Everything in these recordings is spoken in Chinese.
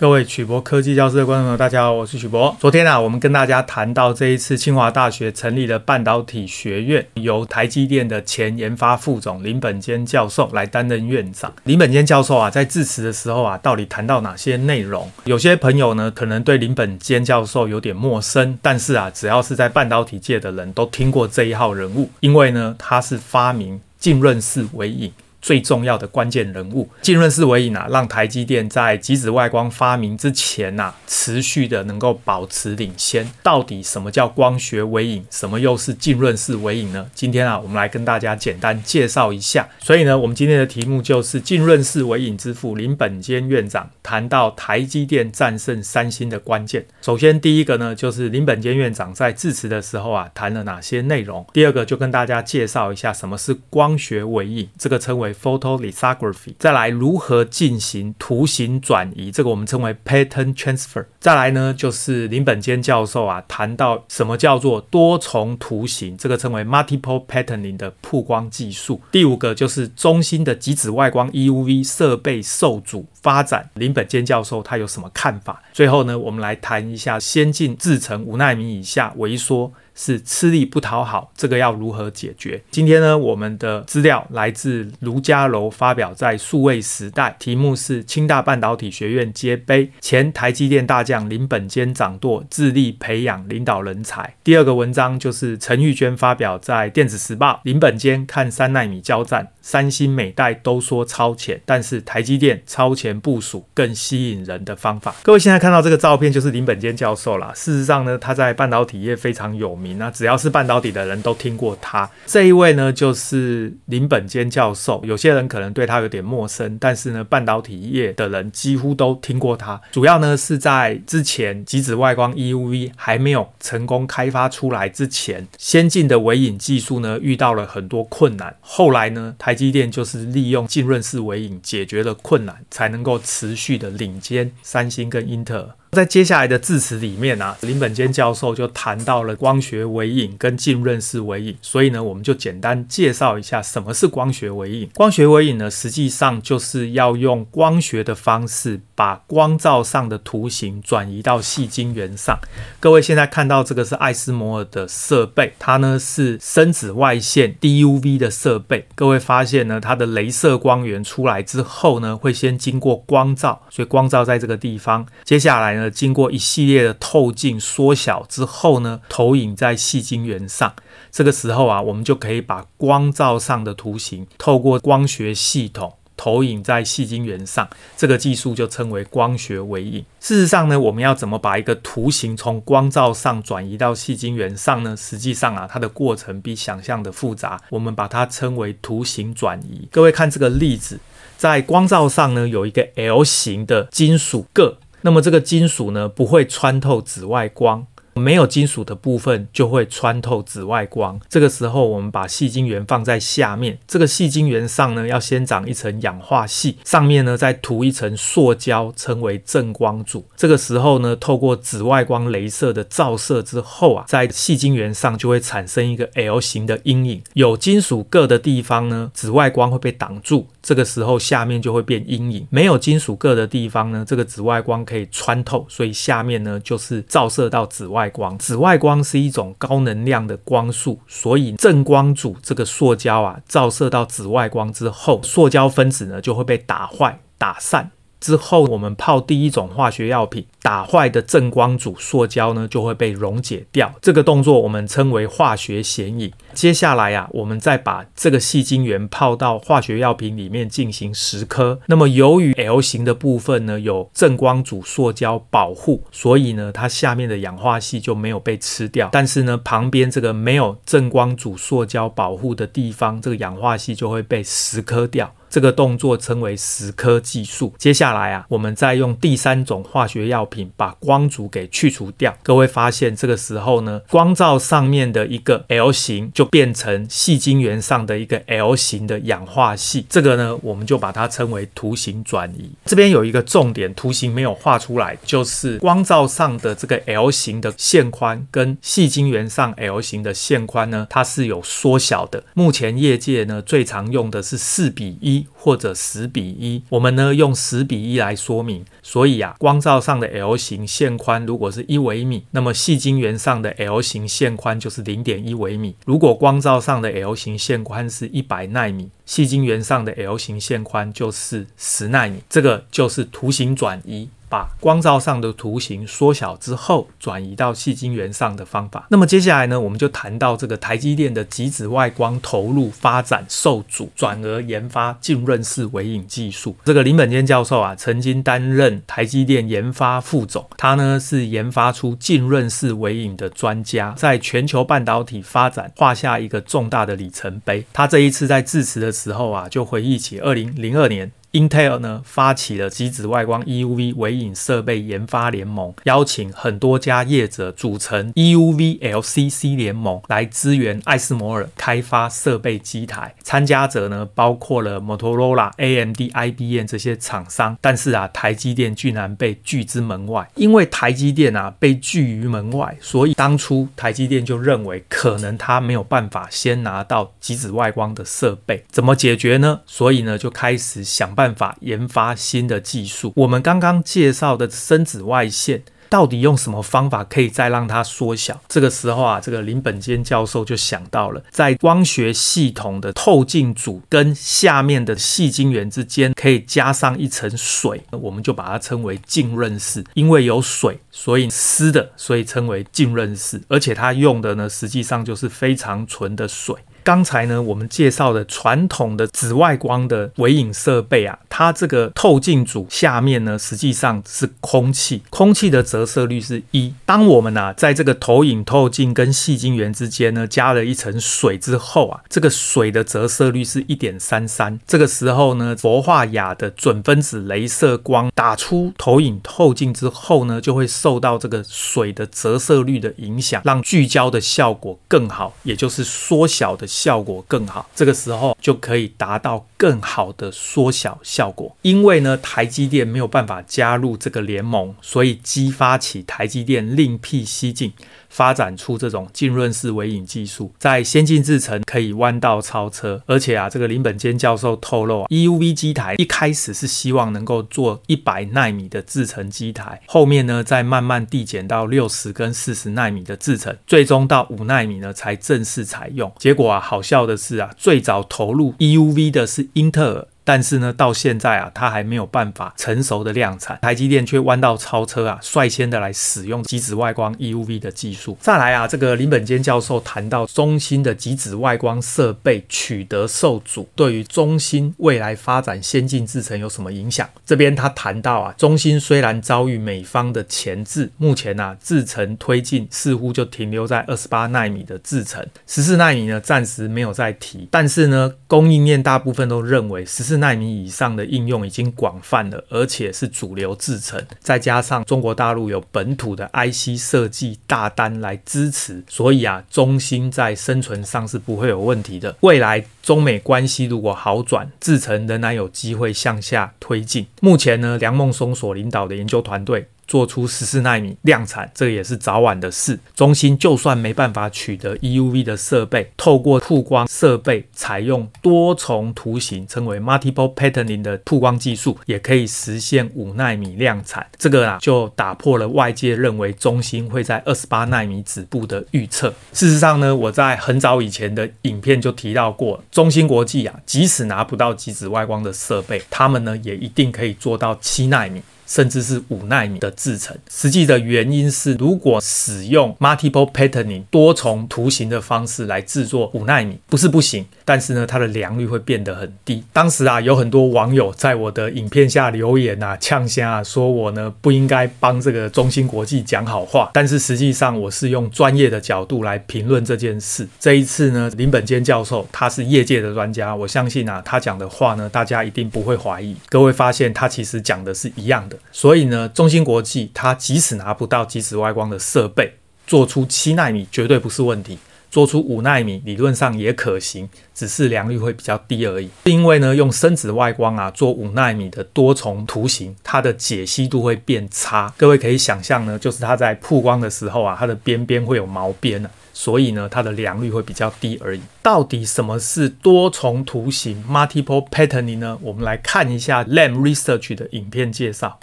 各位曲博科技教室的观众朋友，大家好，我是曲博。昨天啊，我们跟大家谈到这一次清华大学成立了半导体学院，由台积电的前研发副总林本坚教授来担任院长。林本坚教授啊，在致辞的时候啊，到底谈到哪些内容？有些朋友呢，可能对林本坚教授有点陌生，但是啊，只要是在半导体界的人都听过这一号人物，因为呢，他是发明浸润式微影。最重要的关键人物，浸润式微影啊，让台积电在极紫外光发明之前呐、啊，持续的能够保持领先。到底什么叫光学微影？什么又是浸润式微影呢？今天啊，我们来跟大家简单介绍一下。所以呢，我们今天的题目就是浸润式微影之父林本坚院长谈到台积电战胜三星的关键。首先，第一个呢，就是林本坚院长在致辞的时候啊，谈了哪些内容？第二个，就跟大家介绍一下什么是光学微影，这个称为。Photolithography，再来如何进行图形转移，这个我们称为 pattern transfer。再来呢，就是林本坚教授啊谈到什么叫做多重图形，这个称为 multiple patterning 的曝光技术。第五个就是中心的极紫外光 EUV 设备受阻发展，林本坚教授他有什么看法？最后呢，我们来谈一下先进制程五纳米以下萎缩。是吃力不讨好，这个要如何解决？今天呢，我们的资料来自卢家楼，发表在数位时代，题目是清大半导体学院接杯，前台积电大将林本坚掌舵，致力培养领导人才。第二个文章就是陈玉娟发表在电子时报，林本坚看三纳米交战，三星每代都说超前，但是台积电超前部署更吸引人的方法。各位现在看到这个照片就是林本坚教授啦。事实上呢，他在半导体业非常有名。那只要是半导体的人都听过他。这一位呢，就是林本坚教授。有些人可能对他有点陌生，但是呢，半导体业的人几乎都听过他。主要呢是在之前极紫外光 EUV 还没有成功开发出来之前，先进的微影技术呢遇到了很多困难。后来呢，台积电就是利用浸润式微影解决了困难，才能能够持续的领先三星跟英特尔。在接下来的致辞里面啊，林本坚教授就谈到了光学微影跟浸润式微影，所以呢，我们就简单介绍一下什么是光学微影。光学微影呢，实际上就是要用光学的方式把光罩上的图形转移到细晶圆上。各位现在看到这个是艾斯摩尔的设备，它呢是深紫外线 DUV 的设备。各位发现呢，它的镭射光源出来之后呢，会先经过光罩，所以光罩在这个地方，接下来。呃，经过一系列的透镜缩小之后呢，投影在细晶圆上。这个时候啊，我们就可以把光罩上的图形透过光学系统投影在细晶圆上。这个技术就称为光学微影。事实上呢，我们要怎么把一个图形从光罩上转移到细晶圆上呢？实际上啊，它的过程比想象的复杂。我们把它称为图形转移。各位看这个例子，在光罩上呢，有一个 L 型的金属铬。那么这个金属呢，不会穿透紫外光。没有金属的部分就会穿透紫外光。这个时候，我们把细晶圆放在下面，这个细晶圆上呢，要先长一层氧化系，上面呢再涂一层塑胶，称为正光组。这个时候呢，透过紫外光镭射的照射之后啊，在细晶圆上就会产生一个 L 型的阴影。有金属个的地方呢，紫外光会被挡住，这个时候下面就会变阴影。没有金属个的地方呢，这个紫外光可以穿透，所以下面呢就是照射到紫外光。紫外光是一种高能量的光束，所以正光组这个塑胶啊，照射到紫外光之后，塑胶分子呢就会被打坏、打散。之后，我们泡第一种化学药品，打坏的正光组塑胶呢就会被溶解掉。这个动作我们称为化学显影。接下来啊，我们再把这个细晶圆泡到化学药品里面进行蚀刻。那么由于 L 型的部分呢有正光组塑胶保护，所以呢它下面的氧化矽就没有被吃掉。但是呢旁边这个没有正光组塑胶保护的地方，这个氧化矽就会被蚀刻掉。这个动作称为蚀刻技术。接下来啊，我们再用第三种化学药品把光阻给去除掉。各位发现这个时候呢，光罩上面的一个 L 型就变成细晶圆上的一个 L 型的氧化系。这个呢，我们就把它称为图形转移。这边有一个重点，图形没有画出来，就是光罩上的这个 L 型的线宽跟细晶圆上 L 型的线宽呢，它是有缩小的。目前业界呢最常用的是四比一。或者十比一。我们呢用十比一来说明，所以啊，光照上的 L 型线宽如果是一微米，那么细晶圆上的 L 型线宽就是零点一微米。如果光照上的 L 型线宽是一百纳米，细晶圆上的 L 型线宽就是十纳米。这个就是图形转移。把光罩上的图形缩小之后，转移到细晶圆上的方法。那么接下来呢，我们就谈到这个台积电的极紫外光投入发展受阻，转而研发浸润式微影技术。这个林本坚教授啊，曾经担任台积电研发副总，他呢是研发出浸润式微影的专家，在全球半导体发展画下一个重大的里程碑。他这一次在致辞的时候啊，就回忆起二零零二年。Intel 呢发起了极紫外光 EUV 微影设备研发联盟，邀请很多家业者组成 EUV LCC 联盟来支援艾斯摩尔开发设备机台。参加者呢包括了 Motorola、AMD、IBM 这些厂商，但是啊，台积电居然被拒之门外。因为台积电啊被拒于门外，所以当初台积电就认为可能他没有办法先拿到极紫外光的设备，怎么解决呢？所以呢就开始想。办法研发新的技术。我们刚刚介绍的深紫外线，到底用什么方法可以再让它缩小？这个时候啊，这个林本坚教授就想到了，在光学系统的透镜组跟下面的细晶圆之间，可以加上一层水，我们就把它称为浸润式。因为有水，所以湿的，所以称为浸润式。而且它用的呢，实际上就是非常纯的水。刚才呢，我们介绍的传统的紫外光的微影设备啊，它这个透镜组下面呢，实际上是空气，空气的折射率是一。当我们啊，在这个投影透镜跟细晶圆之间呢，加了一层水之后啊，这个水的折射率是一点三三。这个时候呢，氟化亚的准分子镭射光打出投影透镜之后呢，就会受到这个水的折射率的影响，让聚焦的效果更好，也就是缩小的。效果更好，这个时候就可以达到更好的缩小效果。因为呢，台积电没有办法加入这个联盟，所以激发起台积电另辟蹊径。发展出这种浸润式微影技术，在先进制程可以弯道超车，而且啊，这个林本坚教授透露啊，EUV 机台一开始是希望能够做一百奈米的制程机台，后面呢再慢慢递减到六十跟四十奈米的制程，最终到五奈米呢才正式采用。结果啊，好笑的是啊，最早投入 EUV 的是英特尔。但是呢，到现在啊，它还没有办法成熟的量产，台积电却弯道超车啊，率先的来使用极紫外光 EUV 的技术。再来啊，这个林本坚教授谈到中芯的极紫外光设备取得受阻，对于中芯未来发展先进制程有什么影响？这边他谈到啊，中芯虽然遭遇美方的钳制，目前啊制程推进似乎就停留在二十八纳米的制程，十四纳米呢暂时没有再提，但是呢，供应链大部分都认为十四。纳米以上的应用已经广泛了，而且是主流制程，再加上中国大陆有本土的 IC 设计大单来支持，所以啊，中芯在生存上是不会有问题的。未来中美关系如果好转，制程仍然有机会向下推进。目前呢，梁孟松所领导的研究团队。做出十四奈米量产，这也是早晚的事。中芯就算没办法取得 EUV 的设备，透过曝光设备采用多重图形，称为 multiple patterning 的曝光技术，也可以实现五奈米量产。这个啊，就打破了外界认为中芯会在二十八奈米止步的预测。事实上呢，我在很早以前的影片就提到过，中芯国际啊，即使拿不到极紫外光的设备，他们呢也一定可以做到七奈米。甚至是五纳米的制程，实际的原因是，如果使用 multiple patterning 多重图形的方式来制作五纳米，不是不行，但是呢，它的良率会变得很低。当时啊，有很多网友在我的影片下留言啊，呛声啊，说我呢不应该帮这个中芯国际讲好话。但是实际上，我是用专业的角度来评论这件事。这一次呢，林本坚教授他是业界的专家，我相信啊，他讲的话呢，大家一定不会怀疑。各位发现他其实讲的是一样的。所以呢，中芯国际它即使拿不到极紫外光的设备，做出七纳米绝对不是问题，做出五奈米理论上也可行，只是良率会比较低而已。因为呢，用深紫外光啊做五奈米的多重图形，它的解析度会变差。各位可以想象呢，就是它在曝光的时候啊，它的边边会有毛边啊。所以呢，它的良率会比较低而已。到底什么是多重图形 （multiple patterning） 呢？我们来看一下 Lam Research 的影片介绍。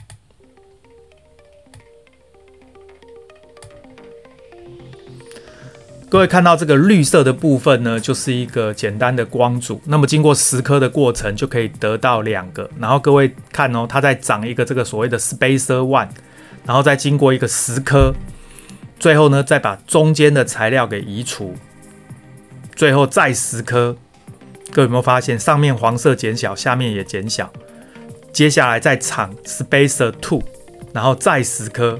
各位看到这个绿色的部分呢，就是一个简单的光组。那么经过十颗的过程，就可以得到两个。然后各位看哦，它在长一个这个所谓的 spacer one，然后再经过一个十颗，最后呢再把中间的材料给移除，最后再十颗。各位有没有发现上面黄色减小，下面也减小？接下来再长 spacer two，然后再十颗。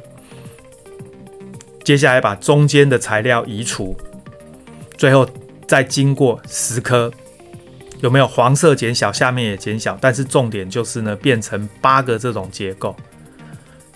接下来把中间的材料移除，最后再经过十颗，有没有黄色减小，下面也减小，但是重点就是呢，变成八个这种结构。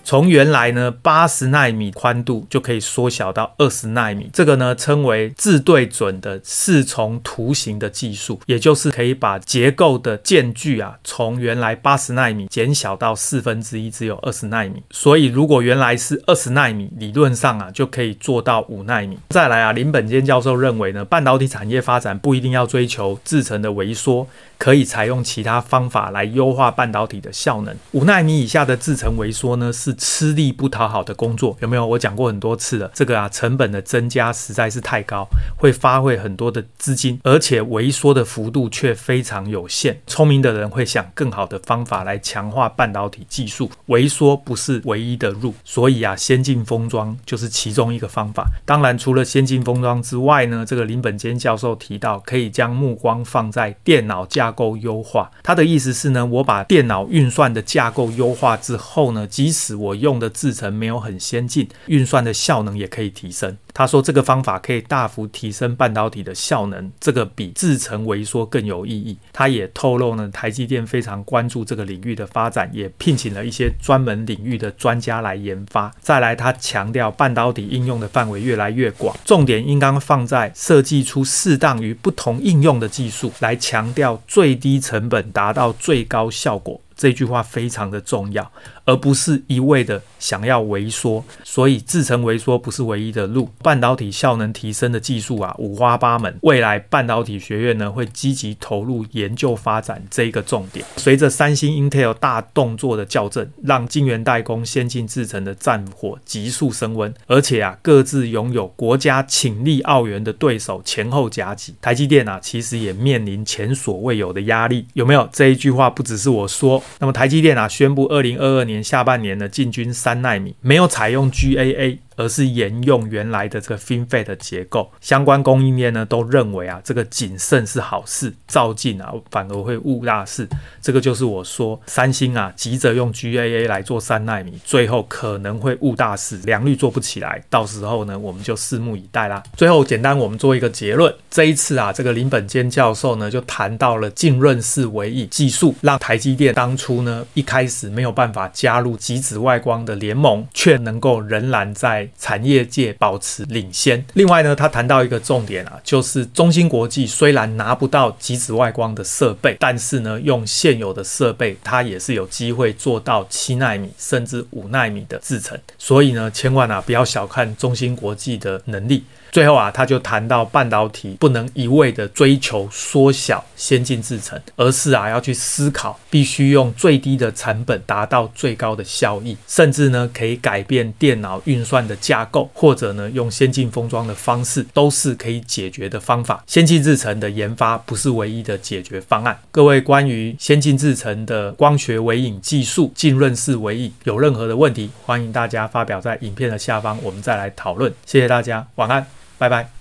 从原来呢八十纳米宽度就可以缩小到二十纳米，这个呢称为自对准的四重图形的技术，也就是可以把结构的间距啊从原来八十纳米减小到四分之一，只有二十纳米。所以如果原来是二十纳米，理论上啊就可以做到五纳米。再来啊，林本坚教授认为呢，半导体产业发展不一定要追求制程的微缩，可以采用其他方法来优化半导体的效能。五纳米以下的制程微缩呢是。吃力不讨好的工作有没有？我讲过很多次了，这个啊成本的增加实在是太高，会花费很多的资金，而且萎缩的幅度却非常有限。聪明的人会想更好的方法来强化半导体技术，萎缩不是唯一的路，所以啊，先进封装就是其中一个方法。当然，除了先进封装之外呢，这个林本坚教授提到，可以将目光放在电脑架构优化。他的意思是呢，我把电脑运算的架构优化之后呢，即使我用的制程没有很先进，运算的效能也可以提升。他说这个方法可以大幅提升半导体的效能，这个比制程萎缩更有意义。他也透露呢，台积电非常关注这个领域的发展，也聘请了一些专门领域的专家来研发。再来，他强调半导体应用的范围越来越广，重点应当放在设计出适当于不同应用的技术，来强调最低成本达到最高效果。这句话非常的重要，而不是一味的想要微缩，所以制程微缩不是唯一的路。半导体效能提升的技术啊，五花八门。未来半导体学院呢，会积极投入研究发展这一个重点。随着三星、Intel 大动作的校正，让晶圆代工先进制成的战火急速升温，而且啊，各自拥有国家倾力澳元的对手前后夹击。台积电啊，其实也面临前所未有的压力。有没有？这一句话不只是我说。那么台积电啊，宣布二零二二年下半年呢，进军三纳米，没有采用 GAA。而是沿用原来的这个 FinFET 的结构，相关供应链呢都认为啊，这个谨慎是好事，照进啊反而会误大事。这个就是我说三星啊急着用 GAA 来做三纳米，最后可能会误大事，良率做不起来，到时候呢我们就拭目以待啦。最后简单我们做一个结论，这一次啊这个林本坚教授呢就谈到了浸润式微液技术，让台积电当初呢一开始没有办法加入极紫外光的联盟，却能够仍然在产业界保持领先。另外呢，他谈到一个重点啊，就是中芯国际虽然拿不到极紫外光的设备，但是呢，用现有的设备，它也是有机会做到七纳米甚至五纳米的制程。所以呢，千万啊不要小看中芯国际的能力。最后啊，他就谈到半导体不能一味的追求缩小先进制程，而是啊要去思考，必须用最低的成本达到最高的效益，甚至呢可以改变电脑运算的架构，或者呢用先进封装的方式，都是可以解决的方法。先进制程的研发不是唯一的解决方案。各位关于先进制程的光学微影技术、浸润式微影有任何的问题，欢迎大家发表在影片的下方，我们再来讨论。谢谢大家，晚安。拜拜。